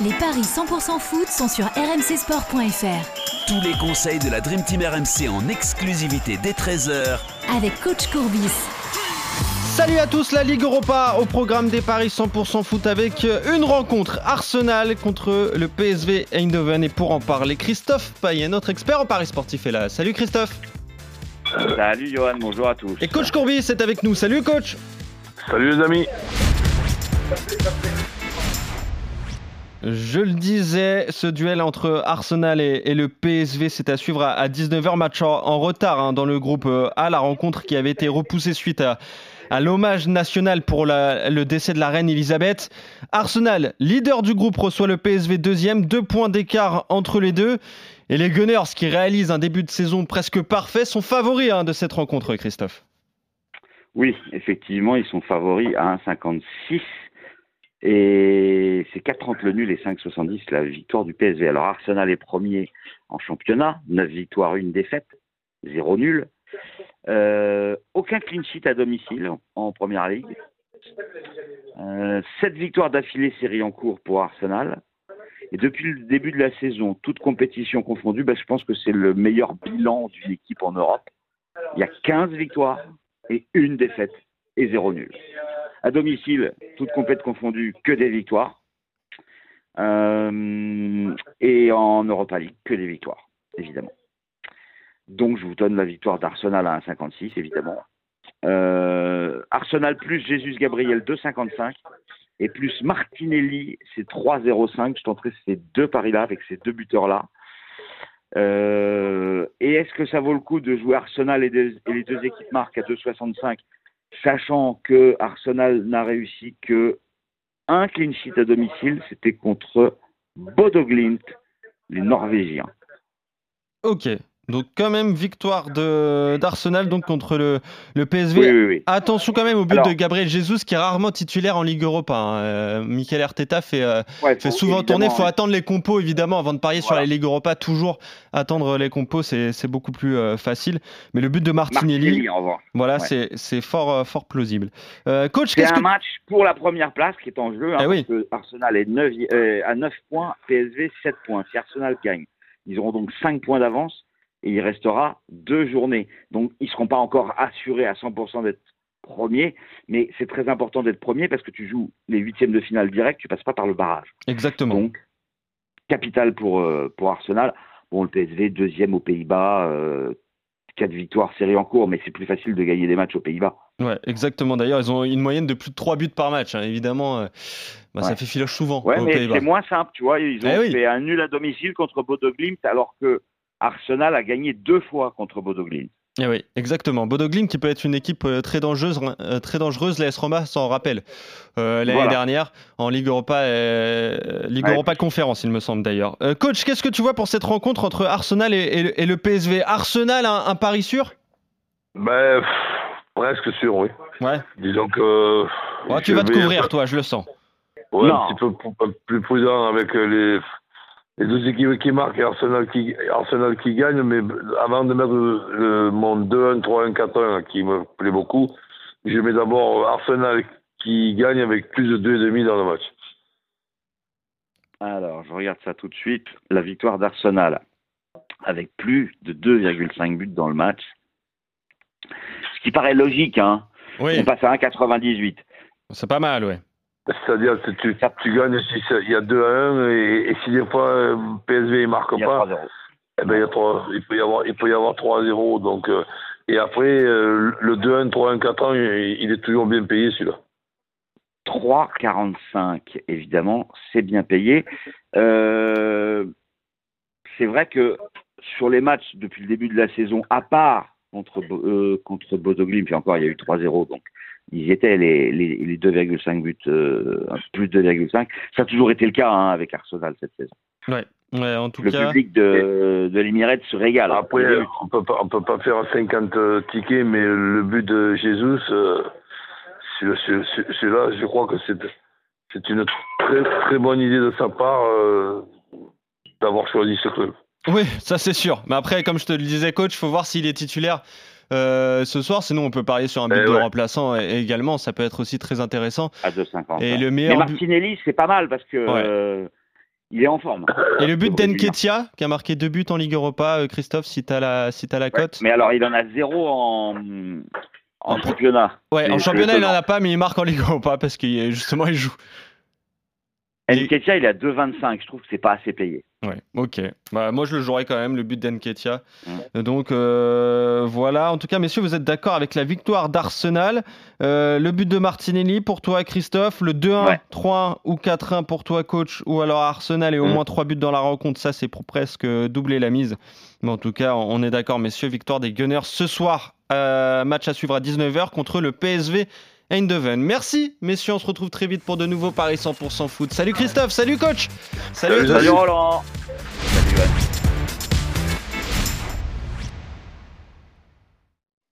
Les paris 100% foot sont sur rmcsport.fr. Tous les conseils de la Dream Team RMC en exclusivité dès 13h Avec coach Courbis. Salut à tous, la Ligue Europa au programme des paris 100% foot avec une rencontre Arsenal contre le PSV Eindhoven. Et pour en parler, Christophe Payet, notre expert en paris sportif est là. Salut Christophe. Salut Johan, bonjour à tous. Et coach Courbis est avec nous. Salut coach. Salut les amis. Je le disais, ce duel entre Arsenal et, le PSV, c'est à suivre à, 19h, match en, retard hein, dans le groupe A, la rencontre qui avait été repoussée suite à, l'hommage national pour le décès de la reine Elisabeth. Arsenal, leader du groupe, reçoit le PSV deuxième, deux points d'écart entre les deux. Et les Gunners, qui réalisent un début de saison presque parfait, sont favoris hein, de cette rencontre, Christophe. Oui, effectivement, ils sont favoris à 1,56. Et c'est 4,30 le nul et 5,70 la victoire du PSV. Alors Arsenal est premier en championnat, 9 victoires, 1 défaite, 0 nul. Euh, aucun clean sheet à domicile en première ligue. Euh, 7 victoires d'affilée série en cours pour Arsenal. Et depuis le début de la saison, toute compétition confondue, ben, je pense que c'est le meilleur bilan d'une équipe en Europe. Il y a 15 victoires et une défaite et 0 nul. À domicile, toute compète confondue, que des victoires. Euh, et en Europa League, que des victoires, évidemment. Donc je vous donne la victoire d'Arsenal à 1,56, évidemment. Euh, Arsenal plus Jésus Gabriel 2,55 et plus Martinelli, c'est 3,05. Je tenterai ces deux paris-là avec ces deux buteurs-là. Euh, et est-ce que ça vaut le coup de jouer Arsenal et, et les deux équipes marquent à 2,65 sachant que Arsenal n'a réussi que un clean sheet à domicile, c'était contre Bodo Glimt, les Norvégiens. Ok, donc quand même victoire d'Arsenal donc contre le, le PSV. Attention quand même au but de Gabriel Jesus qui est rarement titulaire en Ligue Europa. Hein. Euh, Michael Arteta fait, euh, fait souvent tourner. Il faut attendre les compos évidemment avant de parier sur la Ligue Europa. Toujours attendre les compos, c'est beaucoup plus euh, facile. Mais le but de Martinelli, voilà, c'est fort, fort plausible. coach, c'est un match pour la première place qui est en jeu. Hein, eh parce que Arsenal est 9, à 9 points, PSV 7 points. Si Arsenal gagne, ils auront donc 5 points d'avance et il restera deux journées. Donc ils ne seront pas encore assurés à 100% d'être premiers, mais c'est très important d'être premier parce que tu joues les huitièmes de finale direct, tu passes pas par le barrage. Exactement. Donc, capital pour, euh, pour Arsenal. Bon, le PSV, deuxième aux Pays-Bas, euh, quatre victoires série en cours, mais c'est plus facile de gagner des matchs aux Pays-Bas. Ouais, exactement. D'ailleurs, ils ont une moyenne de plus de trois buts par match. Hein. Évidemment, euh, bah, ça fait filoche souvent. Ouais, mais c'est moins simple, tu vois. Ils ont eh fait un nul à domicile contre Bodo Glimt, alors que Arsenal a gagné deux fois contre Bodo Glimt. Eh oui, exactement. Bodo Glimt qui peut être une équipe euh, très dangereuse, euh, très dangereuse. L'AS Roma s'en rappelle euh, l'année dernière en Ligue Europa, Ligue Europa Conférence, il me semble d'ailleurs. coach, qu'est-ce que tu vois pour cette rencontre entre Arsenal et, le PSV Arsenal, un, pari sûr? Ben, presque sûr, oui. Ouais. Disons que. tu vas te couvrir, toi, je le sens. Ouais, un petit peu plus prudent avec les les deux équipes qui marquent et Arsenal qui, Arsenal qui gagne, mais avant de mettre le, mon 2-1, 3-1, 4-1 qui me plaît beaucoup, je mets d'abord Arsenal qui gagne avec plus de 2,5 dans le match. Alors, je regarde ça tout de suite. La victoire d'Arsenal avec plus de 2,5 buts dans le match. Ce qui paraît logique, hein. Oui. On passe à 1,98. C'est pas mal, ouais. C'est-à-dire que tu, tu gagnes si il y a 2 à 1 et, si des fois euh, PSV ne marque pas, eh ben, il, y a 3, il, peut y avoir, il peut y avoir 3 à 0. Donc, euh, et après, euh, le 2-1, 3-1, 4 1 il est toujours bien payé celui-là. 3,45, évidemment, c'est bien payé. c'est vrai que sur les matchs depuis le début de la saison, à part contre, contre Bodo puis encore il y a eu 3-0, donc ils étaient les, les, 2,5 buts, euh, plus de 2,5. Ça a toujours été le cas hein, avec Arsenal cette saison. Ouais. Ouais, en tout le public de, de l'Emirates se régale. Après, on peut pas, on peut pas faire 50 euh, tickets, mais le but de Jésus, euh, celui-là, je crois que c'est c'est une très très bonne idée de sa part euh, d'avoir choisi ce club. Oui, ça c'est sûr. Mais après, comme je te le disais, coach, il faut voir s'il est titulaire euh, ce soir. Sinon, on peut parier sur un but eh de remplaçant également. Ça peut être aussi très intéressant. À 2,50. Et le meilleur. Mais Martinelli, c'est pas mal parce que. Euh, il est en forme. Et le but d'Enketia, qui a marqué deux buts en Ligue Europa, euh, Christophe, si t'as la, si t'as la cote Mais alors, il en a zéro en, en En- championnat. Ouais, en championnat, il en a pas, mais il marque en Ligue Europa parce qu'il justement il joue. Et- Nketiah, il est à 2,25. Je trouve que c'est pas assez payé. Ouais, ok. Bah, moi, je le jouerais quand même, le but d'Enketia. Mm. Donc, euh, voilà. En tout cas, messieurs, vous êtes d'accord avec la victoire d'Arsenal. Euh, le but de Martinelli pour toi, Christophe. Le 2-1, Ouais. 3-1 ou 4-1 pour toi, coach. Ou alors Arsenal et au Mm. moins 3 buts dans la rencontre. Ça, c'est pour presque doubler la mise. Mais en tout cas, on est d'accord, messieurs. Victoire des Gunners ce soir. Euh, match à suivre à 19h contre le PSV. Eindhoven. Merci, messieurs. On se retrouve très vite pour de nouveaux Paris 100% foot. Salut Christophe, salut coach. Salut. Salut Roland